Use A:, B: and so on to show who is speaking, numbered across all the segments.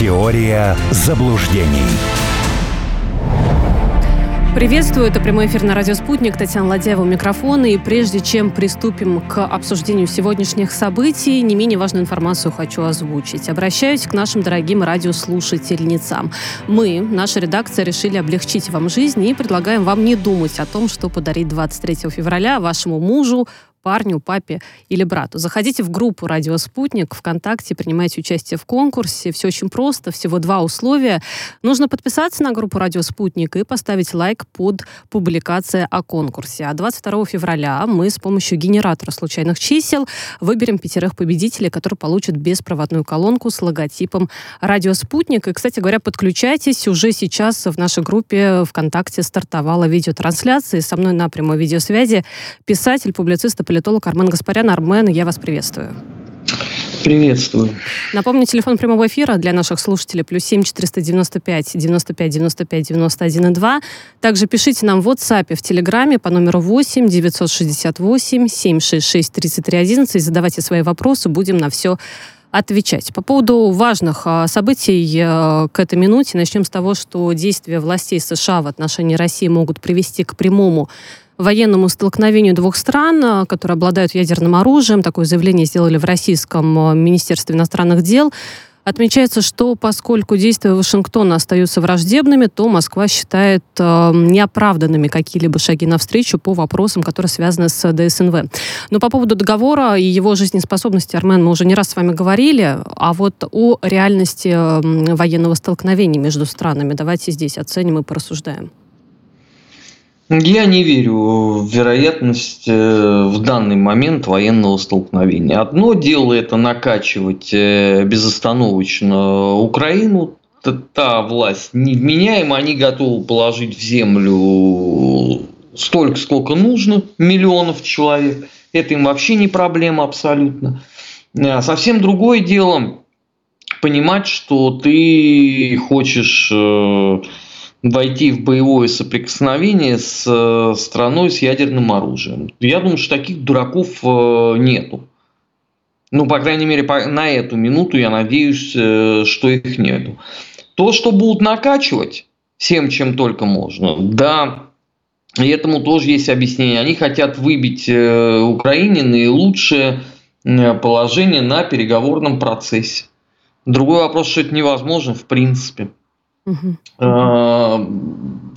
A: Теория заблуждений.
B: Приветствую, это прямой эфир на радио «Спутник». Татьяна Ладяева у микрофона. И прежде чем приступим к обсуждению сегодняшних событий, не менее важную информацию хочу озвучить. Обращаюсь к нашим дорогим радиослушательницам. Мы, наша редакция, решили облегчить вам жизнь и предлагаем вам не думать о том, что подарить 23 февраля вашему мужу, парню, папе или брату. Заходите в группу «Радио Спутник» ВКонтакте, принимайте участие в конкурсе. Все очень просто, всего два условия. Нужно подписаться на группу «Радио Спутник» и поставить лайк под публикацией о конкурсе. А 22 февраля мы с помощью генератора случайных чисел выберем пятерых победителей, которые получат беспроводную колонку с логотипом «Радио Спутник». И, кстати говоря, подключайтесь. Уже сейчас в нашей группе ВКонтакте стартовала видеотрансляция. Со мной на прямой видеосвязи писатель, публицист политолог Армен Гаспарян. Армен, я вас приветствую.
C: Приветствую.
B: Напомню, телефон прямого эфира для наших слушателей плюс 7 495 95 95 91 и 2. Также пишите нам в WhatsApp, в Телеграме по номеру 8 968 766 33 11 задавайте свои вопросы, будем на все отвечать. По поводу важных а, событий э, к этой минуте начнем с того, что действия властей США в отношении России могут привести к прямому военному столкновению двух стран, э, которые обладают ядерным оружием. Такое заявление сделали в Российском э, Министерстве иностранных дел. Отмечается, что поскольку действия Вашингтона остаются враждебными, то Москва считает э, неоправданными какие-либо шаги навстречу по вопросам, которые связаны с ДСНВ. Но по поводу договора и его жизнеспособности, Армен, мы уже не раз с вами говорили, а вот о реальности э, военного столкновения между странами давайте здесь оценим и порассуждаем.
C: Я не верю в вероятность э, в данный момент военного столкновения. Одно дело это накачивать э, безостановочно Украину, та власть невменяема, они готовы положить в землю столько, сколько нужно, миллионов человек. Это им вообще не проблема абсолютно. А совсем другое дело понимать, что ты хочешь э, войти в боевое соприкосновение с э, страной с ядерным оружием. Я думаю, что таких дураков э, нету. Ну, по крайней мере, на эту минуту я надеюсь, э, что их нету. То, что будут накачивать всем, чем только можно, да, и этому тоже есть объяснение. Они хотят выбить Украине наилучшее положение на переговорном процессе. Другой вопрос, что это невозможно в принципе. Угу.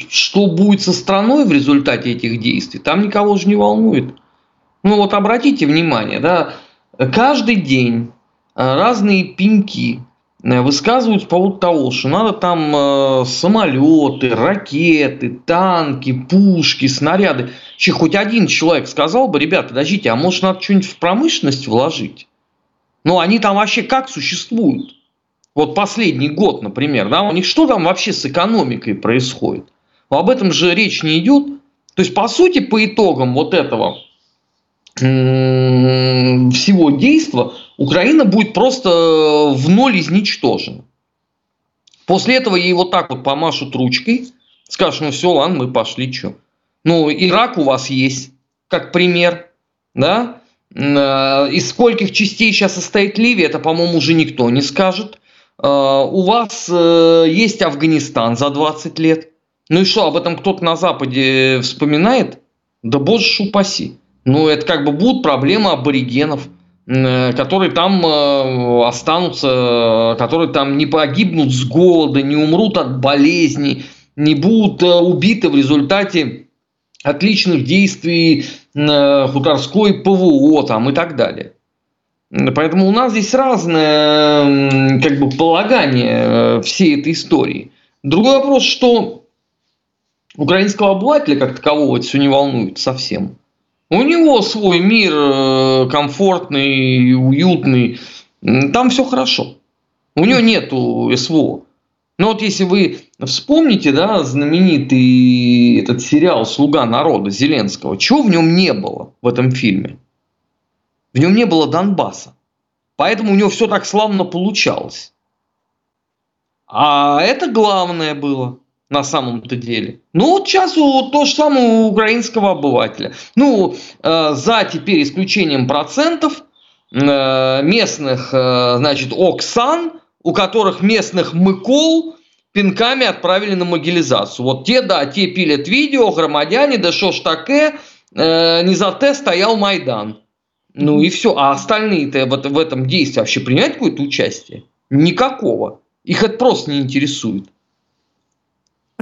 C: Что будет со страной в результате этих действий, там никого же не волнует. Ну вот обратите внимание, да, каждый день а, разные пеньки э, высказывают по поводу того, что надо там э, самолеты, ракеты, танки, пушки, снаряды. Че, хоть один человек сказал бы, ребята, подождите, а может надо что-нибудь в промышленность вложить? Ну, они там вообще как существуют? Вот последний год, например, да, у них что там вообще с экономикой происходит? Об этом же речь не идет. То есть, по сути, по итогам вот этого всего действия Украина будет просто в ноль изничтожена. После этого ей вот так вот помашут ручкой, скажут, ну все, ладно, мы пошли, что. Ну, Ирак у вас есть, как пример, да? Э, из скольких частей сейчас состоит Ливия, это, по-моему, уже никто не скажет. А, у вас э, есть Афганистан за 20 лет. Ну и что, об этом кто-то на Западе вспоминает? Да боже упаси. Ну, это как бы будут проблемы аборигенов, э, которые там э, останутся, которые там не погибнут с голода, не умрут от болезней, не будут убиты в результате отличных действий хуторской ПВО там, и так далее. Поэтому у нас здесь разное как бы, полагание э, всей этой истории. Другой вопрос, что украинского обывателя как такового это все не волнует совсем. У него свой мир э, комфортный, уютный, там все хорошо. У него нету СВО. Но вот если вы вспомните, да, знаменитый этот сериал «Слуга народа» Зеленского, чего в нем не было в этом фильме? В нем не было Донбасса. Поэтому у него все так славно получалось. А это главное было на самом-то деле. Ну, вот сейчас у, то же самое у украинского обывателя. Ну, э, за теперь исключением процентов э, местных, э, значит, Оксан у которых местных мыкол пинками отправили на могилизацию. Вот те, да, те пилят видео, громадяне, да шо ж таке, э, не за те стоял Майдан. Ну и все. А остальные-то в, в этом действии вообще принимают какое-то участие? Никакого. Их это просто не интересует.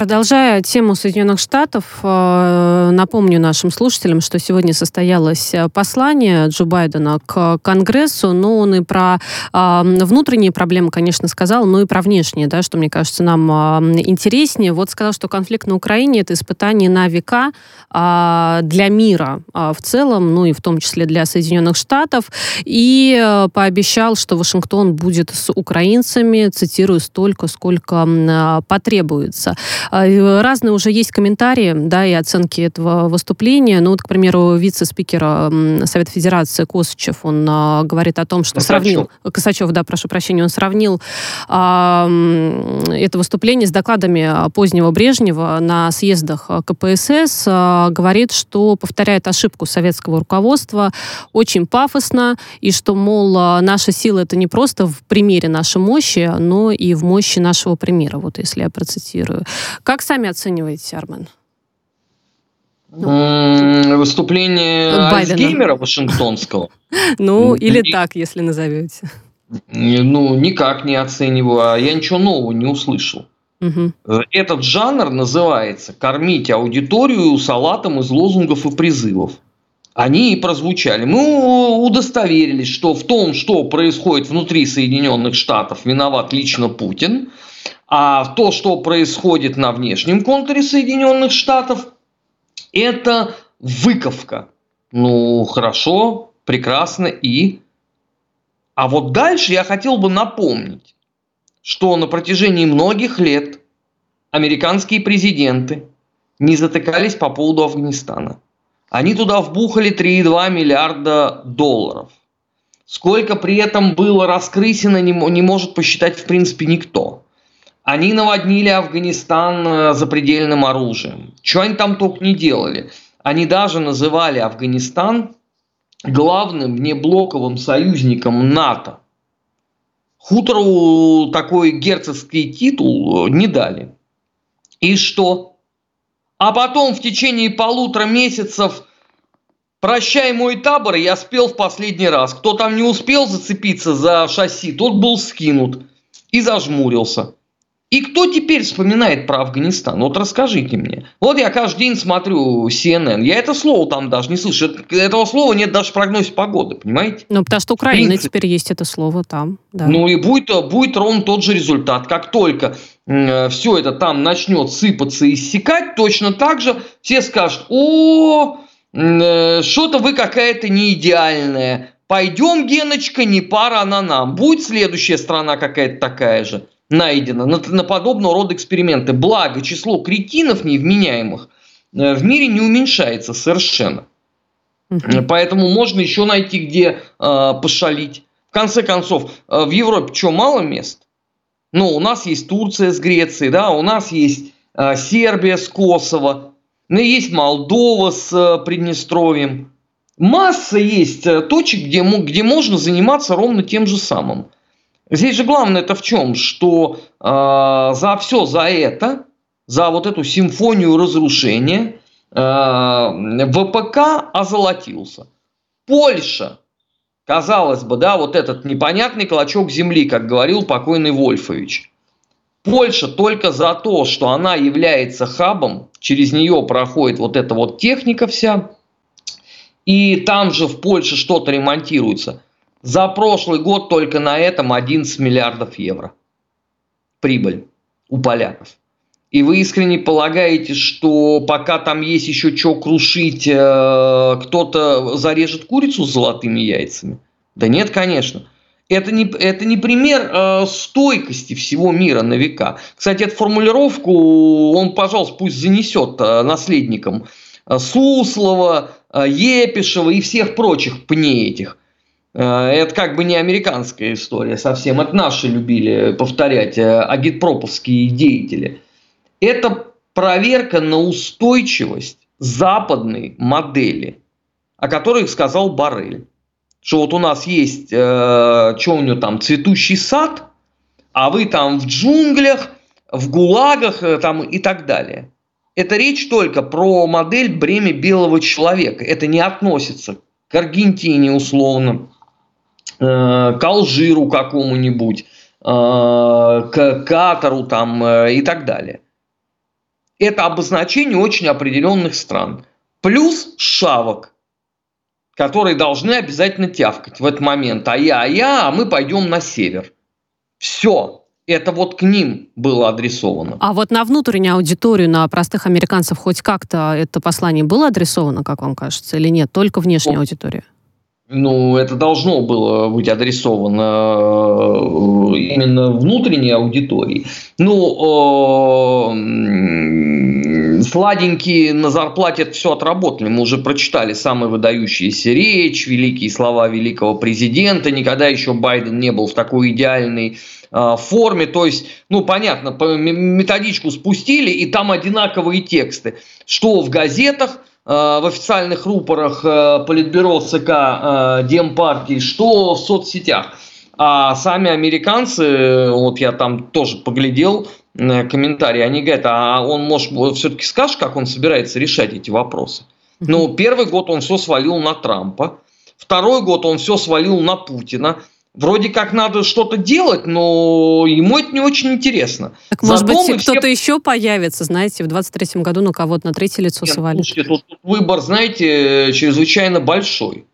B: Продолжая тему Соединенных Штатов, э, напомню нашим слушателям, что сегодня состоялось э, послание Джо Байдена к Конгрессу, но он и про э, внутренние проблемы, конечно, сказал, но и про внешние, да, что, мне кажется, нам интереснее. Вот сказал, что конфликт на Украине – это испытание на века для мира в целом, ну и в том числе для Соединенных Штатов, и пообещал, что Вашингтон будет с украинцами, цитирую, столько, сколько потребуется. А, разные уже есть комментарии, да, и оценки этого выступления. Ну вот, к примеру, вице-спикер Совета Федерации Косачев, он а, говорит о том, что Косачев. сравнил... Косачев, да, прошу прощения, он сравнил а, это выступление с докладами позднего Брежнева на съездах КПСС. Говорит, что повторяет ошибку советского руководства очень пафосно, и что, мол, наша сила это не просто в примере нашей мощи, но и в мощи нашего примера, вот если я процитирую. Как сами оцениваете, Армен?
C: Ну. Выступление Альцгеймера Вашингтонского.
B: Ну, или так, если назовете.
C: Ну, никак не оцениваю, а я ничего нового не услышал. Этот жанр называется «Кормить аудиторию салатом из лозунгов и призывов». Они и прозвучали. Мы удостоверились, что в том, что происходит внутри Соединенных Штатов, виноват лично Путин – а то, что происходит на внешнем контуре Соединенных Штатов, это выковка. Ну, хорошо, прекрасно и... А вот дальше я хотел бы напомнить, что на протяжении многих лет американские президенты не затыкались по поводу Афганистана. Они туда вбухали 3,2 миллиарда долларов. Сколько при этом было раскрысено, не, не может посчитать в принципе никто. Они наводнили Афганистан э, запредельным оружием. Что они там только не делали. Они даже называли Афганистан главным внеблоковым союзником НАТО. Хутору такой герцогский титул э, не дали. И что? А потом в течение полутора месяцев «Прощай мой табор» я спел в последний раз. Кто там не успел зацепиться за шасси, тот был скинут и зажмурился. И кто теперь вспоминает про Афганистан? Вот расскажите мне. Вот я каждый день смотрю CNN. Я это слово там даже не слышу. Этого слова нет даже в прогнозе погоды, понимаете?
B: Ну, потому что Украина теперь есть это слово там.
C: Да. Ну, и будет, будет ровно тот же результат. Как только э, все это там начнет сыпаться и иссякать, точно так же все скажут, о, э, что-то вы какая-то не идеальная. Пойдем, Геночка, не пара она нам. Будет следующая страна какая-то такая же найдено на, на подобного рода эксперименты. Благо, число кретинов невменяемых э, в мире не уменьшается совершенно. Угу. Поэтому можно еще найти, где э, пошалить. В конце концов, э, в Европе что, мало мест? Ну, у нас есть Турция с Грецией, да, у нас есть э, Сербия с Косово, ну, есть Молдова с э, Приднестровьем. Масса есть э, точек, где, где можно заниматься ровно тем же самым. Здесь же главное это в чем? Что э, за все за это, за вот эту симфонию разрушения э, ВПК озолотился. Польша, казалось бы, да, вот этот непонятный клочок земли, как говорил покойный Вольфович. Польша только за то, что она является хабом, через нее проходит вот эта вот техника вся, и там же в Польше что-то ремонтируется – за прошлый год только на этом 11 миллиардов евро. Прибыль у поляков. И вы искренне полагаете, что пока там есть еще что крушить, э, кто-то зарежет курицу с золотыми яйцами? Да нет, конечно. Это не, это не пример э, стойкости всего мира на века. Кстати, эту формулировку он, пожалуйста, пусть занесет э, наследникам Суслова, Епишева и всех прочих пней этих. Э, это как бы не американская история совсем. Это наши любили повторять, э, агитпроповские деятели. Это проверка на устойчивость западной модели, о которой сказал Барель. Что вот у нас есть, э, что у него там, цветущий сад, а вы там в джунглях, в ГУЛАГах там, и так далее. Это речь только про модель бремя белого человека. Это не относится к Аргентине условно, к Алжиру какому-нибудь, э, к Катару там и так далее. Это обозначение очень определенных стран. Плюс шавок, которые должны обязательно тявкать в этот момент. А я, а я, а мы пойдем на север. Все. Это вот к ним было адресовано.
B: А вот на внутреннюю аудиторию, на простых американцев хоть как-то это послание было адресовано, как вам кажется, или нет? Только внешняя аудитория?
C: Ну, это должно было быть адресовано э, именно внутренней аудитории. Ну, сладенькие на зарплате все отработали. Мы уже прочитали самые выдающиеся речь, великие слова великого президента. Никогда еще Байден не был в такой идеальной а, форме. То есть, ну, понятно, методичку спустили, и там одинаковые тексты. Что в газетах, в официальных рупорах а, Политбюро ЦК Демпартии, что в соцсетях. А сами американцы, вот я там тоже поглядел, комментарии, они говорят, а он, может, все-таки скажет, как он собирается решать эти вопросы? Ну, первый год он все свалил на Трампа, второй год он все свалил на Путина, Вроде как надо что-то делать, но ему это не очень интересно.
B: Так, может Зато быть, кто-то все... еще появится, знаете, в 23-м году на кого-то на третье лицо Нет, свалит.
C: Слушайте, тут выбор, знаете, чрезвычайно большой.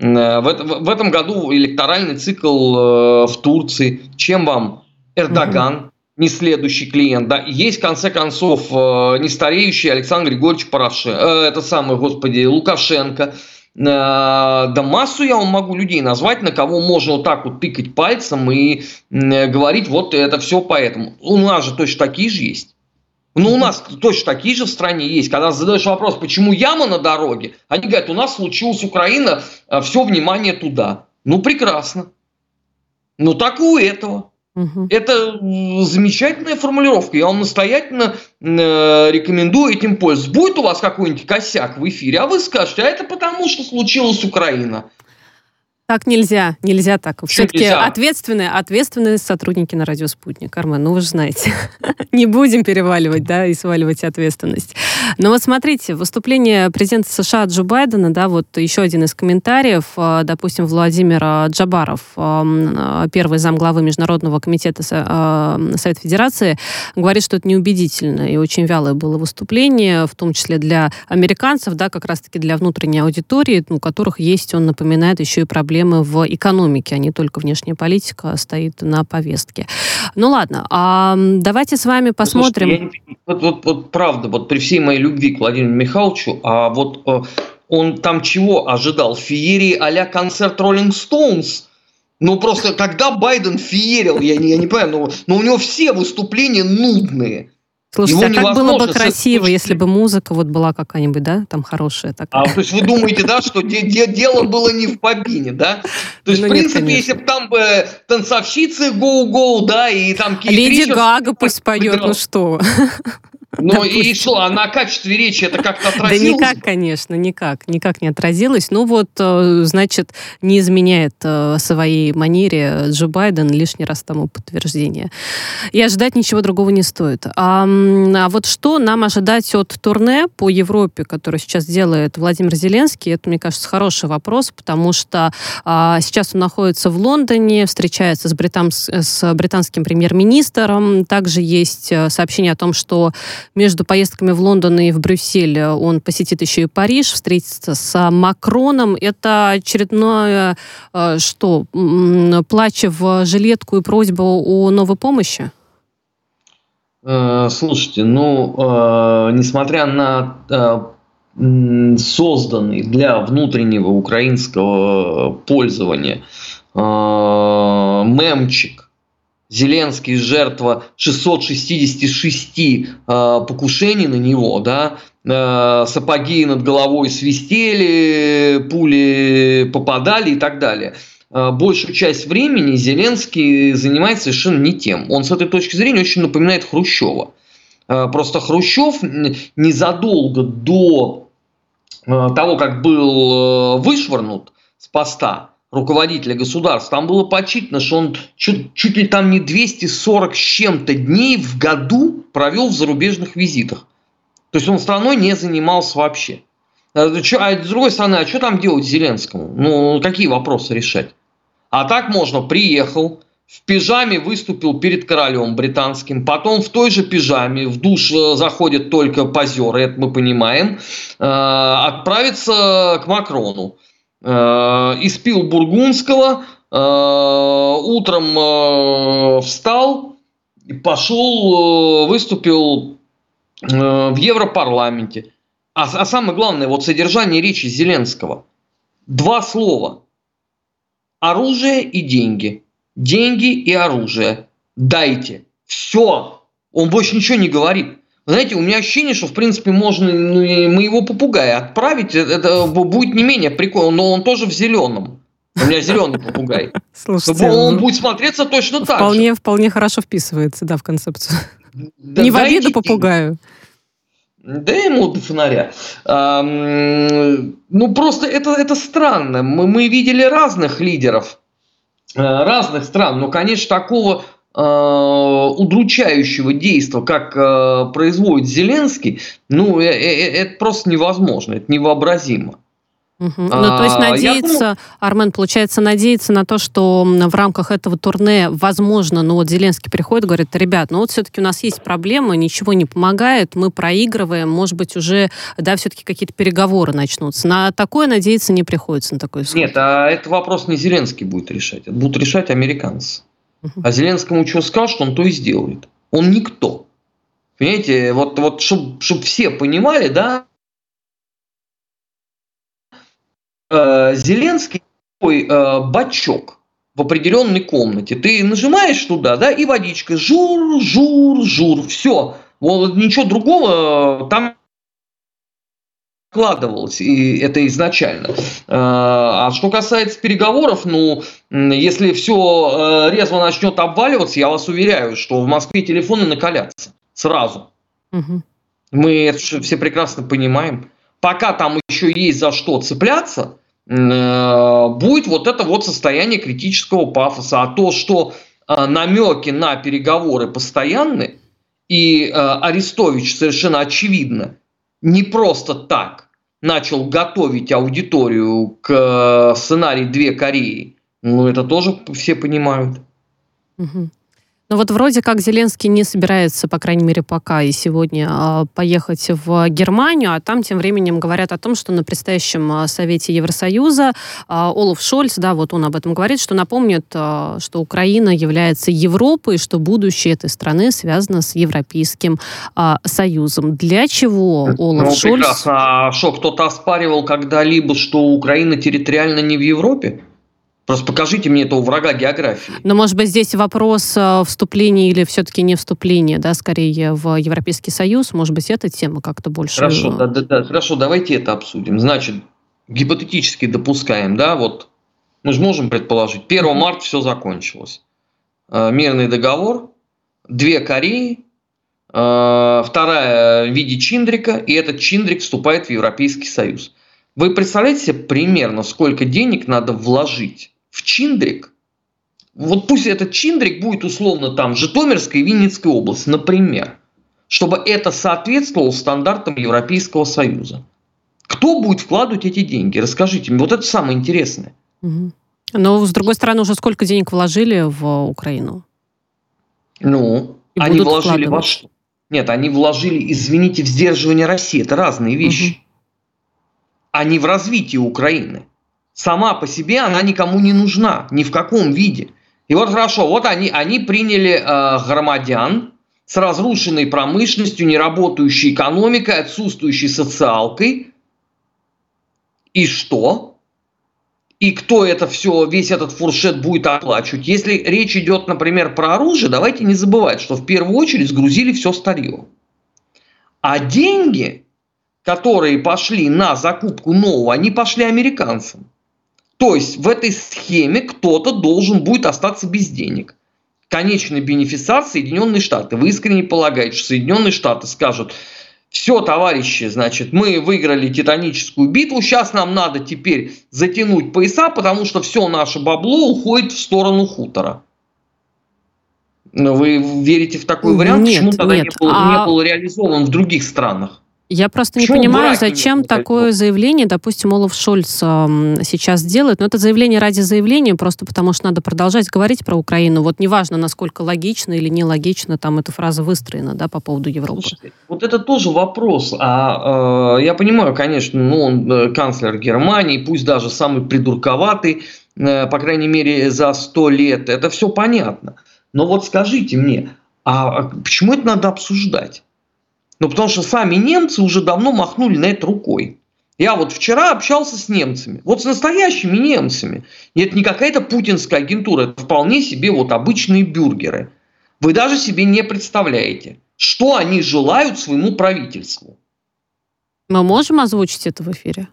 C: Э, в, в этом году электоральный цикл э, в Турции. Чем вам Эрдоган? Угу не следующий клиент, да, есть, в конце концов, э, не стареющий Александр Григорьевич Порошенко, это самый, господи, Лукашенко, да массу я вам могу людей назвать, на кого можно вот так вот тыкать пальцем и говорить, вот это все поэтому. У нас же точно такие же есть. Ну, у нас точно такие же в стране есть. Когда задаешь вопрос, почему яма на дороге, они говорят, у нас случилась Украина, а все внимание туда. Ну, прекрасно. Ну, так и у этого. Угу. Это замечательная формулировка. Я вам настоятельно э, рекомендую этим пользоваться. Будет у вас какой-нибудь косяк в эфире, а вы скажете, а это потому, что случилась Украина.
B: Так нельзя, нельзя так. Все-таки ответственные, ответственные сотрудники на радио «Спутник». Армен, ну вы же знаете, не будем переваливать, да, и сваливать ответственность. Но вот смотрите, выступление президента США Джо Байдена, да, вот еще один из комментариев, э, допустим, Владимир Джабаров, э, первый замглавы Международного комитета э, Совета Федерации, говорит, что это неубедительно и очень вялое было выступление, в том числе для американцев, да, как раз-таки для внутренней аудитории, у которых есть, он напоминает, еще и проблемы проблемы в экономике, а не только внешняя политика стоит на повестке. Ну ладно, а давайте с вами посмотрим. Слушайте,
C: я, вот, вот, вот правда, вот при всей моей любви к Владимиру Михайловичу, а вот э, он там чего ожидал? Феерии а-ля концерт Rolling Stones? Ну, просто когда Байден феерил, я не, я не понимаю, но, но у него все выступления нудные.
B: Слушайте, Его а как было бы красиво, если бы музыка вот была какая-нибудь, да, там хорошая такая.
C: А то есть вы думаете, да, что де- де- дело было не в бобине, да? То есть, ну, в принципе, нет, если бы там бы танцовщицы гоу-гоу, да, и там.
B: Леди Гага пусть поет, ну что?
C: Ну и что, а на качестве речи это как-то отразилось?
B: Да никак, конечно, никак, никак не отразилось. Ну вот, э, значит, не изменяет э, своей манере Джо Байден лишний раз тому подтверждение. И ожидать ничего другого не стоит. А, а вот что нам ожидать от турне по Европе, которое сейчас делает Владимир Зеленский, это, мне кажется, хороший вопрос, потому что а, сейчас он находится в Лондоне, встречается с, британс, с британским премьер-министром. Также есть э, сообщение о том, что между поездками в Лондон и в Брюссель он посетит еще и Париж, встретится с Макроном. Это очередное, э, что, плача в жилетку и просьба о новой помощи?
C: Э, слушайте, ну, э, несмотря на созданный для внутреннего украинского пользования мемчик Зеленский жертва 666 э, покушений на него, да, э, сапоги над головой свистели, пули попадали и так далее. Э, большую часть времени Зеленский занимается совершенно не тем. Он с этой точки зрения очень напоминает Хрущева. Э, просто Хрущев незадолго до э, того, как был вышвырнут с поста, руководителя государства, там было подсчитано, что он чуть, чуть ли там не 240 с чем-то дней в году провел в зарубежных визитах. То есть он страной не занимался вообще. А, а с другой стороны, а что там делать Зеленскому? Ну, какие вопросы решать? А так можно, приехал, в пижаме выступил перед королем британским, потом в той же пижаме в душ э, заходят только позеры, это мы понимаем, э, отправиться к Макрону. Э, испил бургундского, утром встал, пошел, выступил в Европарламенте. А, а самое главное, вот содержание речи Зеленского. Два слова. Оружие и деньги. Деньги и оружие. Дайте. Все. Он больше ничего не говорит. Знаете, у меня ощущение, что, в принципе, можно ну, моего попугая отправить. Это будет не менее прикольно, но он тоже в зеленом. У меня зеленый попугай. Слушайте, он ну, будет смотреться точно так
B: вполне, же. Вполне хорошо вписывается, да, в концепцию. Да, не в обиду попугаю.
C: Да ему до фонаря. А, ну, просто это, это странно. Мы, мы видели разных лидеров э, разных стран, но, конечно, такого э, удручающего действия, как э, производит Зеленский, ну, э, э, это просто невозможно, это невообразимо.
B: Угу. Ну, то есть надеяться, думаю... Армен, получается, надеяться на то, что в рамках этого турне, возможно, ну вот Зеленский приходит, говорит, ребят, ну вот все-таки у нас есть проблемы, ничего не помогает, мы проигрываем, может быть, уже, да, все-таки какие-то переговоры начнутся. На такое надеяться не приходится, на такой исход.
C: Нет, а это вопрос не Зеленский будет решать, это будут решать американцы. А Зеленскому что скажут, он то и сделает. Он никто. Понимаете, вот, вот чтобы чтоб все понимали, да, Э, Зеленский такой э, бачок в определенной комнате. Ты нажимаешь туда, да, и водичка жур, жур, жур, все. Вот ничего другого там вкладывалось, и это изначально. Э, а что касается переговоров, ну, если все резво начнет обваливаться, я вас уверяю, что в Москве телефоны накалятся сразу. Угу. Мы это все прекрасно понимаем пока там еще есть за что цепляться, э, будет вот это вот состояние критического пафоса. А то, что э, намеки на переговоры постоянны, и э, Арестович совершенно очевидно не просто так начал готовить аудиторию к сценарию «Две Кореи», ну это тоже все понимают.
B: Угу. Ну вот вроде как Зеленский не собирается, по крайней мере пока и сегодня, а, поехать в Германию, а там тем временем говорят о том, что на предстоящем а, Совете Евросоюза а, Олаф Шольц, да, вот он об этом говорит, что напомнит, что Украина является Европой, что будущее этой страны связано с Европейским Союзом. Для чего Олаф ну, Шольц...
C: Прекрасно. А что, кто-то оспаривал когда-либо, что Украина территориально не в Европе? Просто покажите мне этого врага географии.
B: Но, может быть, здесь вопрос э, вступления или все-таки не вступления, да, скорее в Европейский Союз. Может быть, эта тема как-то больше...
C: Хорошо, да, да, да, хорошо, давайте это обсудим. Значит, гипотетически допускаем, да, вот мы же можем предположить, 1 марта все закончилось. Э, мирный договор, две Кореи, э, вторая в виде Чиндрика, и этот Чиндрик вступает в Европейский Союз. Вы представляете себе примерно, сколько денег надо вложить в Чиндрик, вот пусть этот Чиндрик будет условно там Житомирской и Винницкой области, например, чтобы это соответствовало стандартам Европейского Союза. Кто будет вкладывать эти деньги? Расскажите мне. Вот это самое интересное.
B: Угу. Но, с другой стороны, уже сколько денег вложили в Украину?
C: Ну, и они вложили во что? Нет, они вложили, извините, в сдерживание России. Это разные вещи. Угу. Не в развитии Украины сама по себе она никому не нужна, ни в каком виде. И вот хорошо, вот они, они приняли э, громадян с разрушенной промышленностью, неработающей экономикой, отсутствующей социалкой. И что? И кто это все, весь этот фуршет будет оплачивать? Если речь идет, например, про оружие, давайте не забывать, что в первую очередь сгрузили все старье. А деньги, которые пошли на закупку нового, они пошли американцам. То есть в этой схеме кто-то должен будет остаться без денег. Конечный бенефициар Соединенные Штаты. Вы искренне полагаете, что Соединенные Штаты скажут, все, товарищи, значит, мы выиграли титаническую битву, сейчас нам надо теперь затянуть пояса, потому что все наше бабло уходит в сторону хутора. Вы верите в такой вариант?
B: Нет,
C: Почему тогда
B: нет.
C: не, был,
B: А-
C: не был реализован в других странах?
B: Я просто не понимаю, зачем такое заявление, допустим, Олаф Шольц эм, сейчас делает. Но это заявление ради заявления, просто потому что надо продолжать говорить про Украину. Вот неважно, насколько логично или нелогично там эта фраза выстроена да, по поводу Европы.
C: Слушайте, вот это тоже вопрос. А, э, я понимаю, конечно, ну, он э, канцлер Германии, пусть даже самый придурковатый, э, по крайней мере, за сто лет. Это все понятно. Но вот скажите мне, а почему это надо обсуждать? Ну, потому что сами немцы уже давно махнули на это рукой. Я вот вчера общался с немцами, вот с настоящими немцами. И это не какая-то путинская агентура, это вполне себе вот обычные бюргеры. Вы даже себе не представляете, что они желают своему правительству.
B: Мы можем озвучить это в эфире?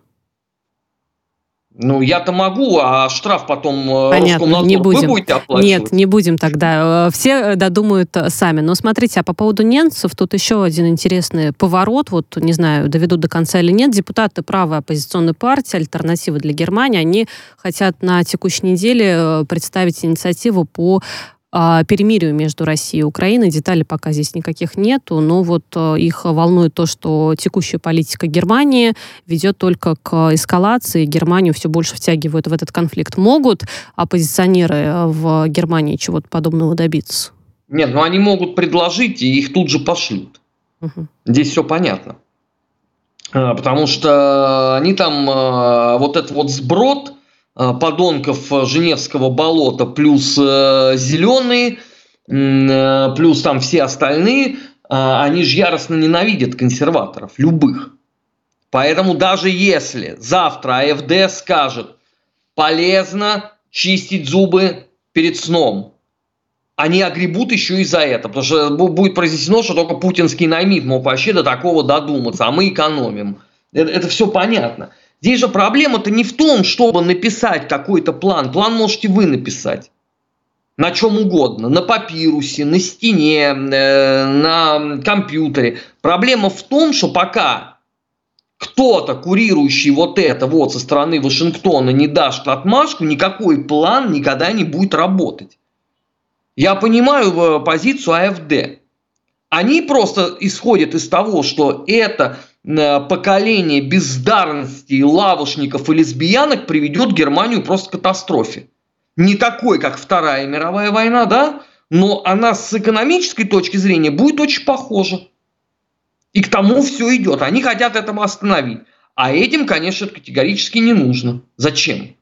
C: Ну, я-то могу, а штраф потом э,
B: Понятно,
C: Роскомнадзор
B: не
C: вы
B: будем.
C: будете оплачивать?
B: Нет, не будем тогда. Э, Все э, додумают сами. Но смотрите, а по поводу немцев, тут еще один интересный поворот. Вот, не знаю, доведу до конца или нет. Депутаты правой оппозиционной партии «Альтернатива для Германии», они хотят на текущей неделе представить инициативу по перемирию между Россией и Украиной. Деталей пока здесь никаких нету, но вот э, их волнует то, что текущая политика Германии ведет только к эскалации. Германию все больше втягивают в этот конфликт. Могут оппозиционеры э, в Германии чего-то подобного добиться?
C: Нет, ну они могут предложить, и их тут же пошлют.
B: Мгм.
C: Здесь все понятно. А, Потому что они там, а, вот этот вот сброд а, подонков а, Женевского болота, плюс э, зеленые, э, плюс там все остальные, они же яростно ненавидят консерваторов, любых. Поэтому даже если завтра АФД скажет, полезно чистить зубы перед сном, они огребут еще и за это, потому что бу- будет произнесено, что только путинский наймит мог вообще до такого додуматься, а мы экономим. Это, все понятно. Здесь же проблема-то не в том, чтобы написать какой-то план. План можете вы написать. На чем угодно. На папирусе, на стене, э, на компьютере. Проблема в том, что пока кто-то, курирующий вот это вот со стороны Вашингтона, не даст отмашку, никакой план никогда не будет работать. Я понимаю э, позицию АФД. Они просто исходят из того, что это поколение бездарности, лавушников и лесбиянок приведет Германию просто к катастрофе. Не такой, как Вторая мировая война, да? Но она с экономической точки зрения будет очень похожа. И к тому все идет. Они хотят этому остановить. А этим, конечно, категорически не нужно. Зачем?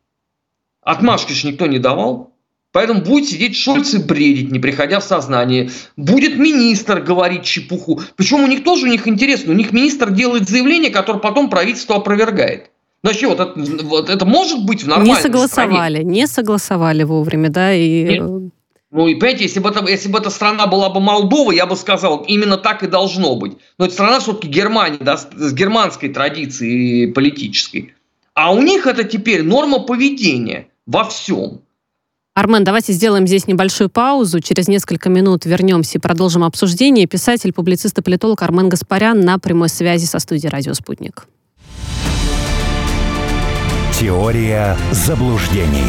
C: Отмашки же никто не давал. Поэтому будет сидеть Шольц и бредить, не приходя в сознание. Будет министр говорить чепуху. Причем у них тоже у них интересно. У них министр делает заявление, которое потом правительство опровергает. Значит, вот это, вот это может быть в нормальной
B: Не согласовали,
C: стране?
B: не согласовали вовремя, да, и...
C: Нет. Ну и понимаете, если бы, это, если бы эта страна была бы Молдова, я бы сказал, именно так и должно быть. Но это страна все-таки Германия, да, с германской традицией политической. А у них это теперь норма поведения во всем.
B: Армен, давайте сделаем здесь небольшую паузу. Через несколько минут вернемся и продолжим обсуждение. Писатель, публицист и политолог Армен Гаспарян на прямой связи со студией «Радио Спутник».
A: Теория заблуждений.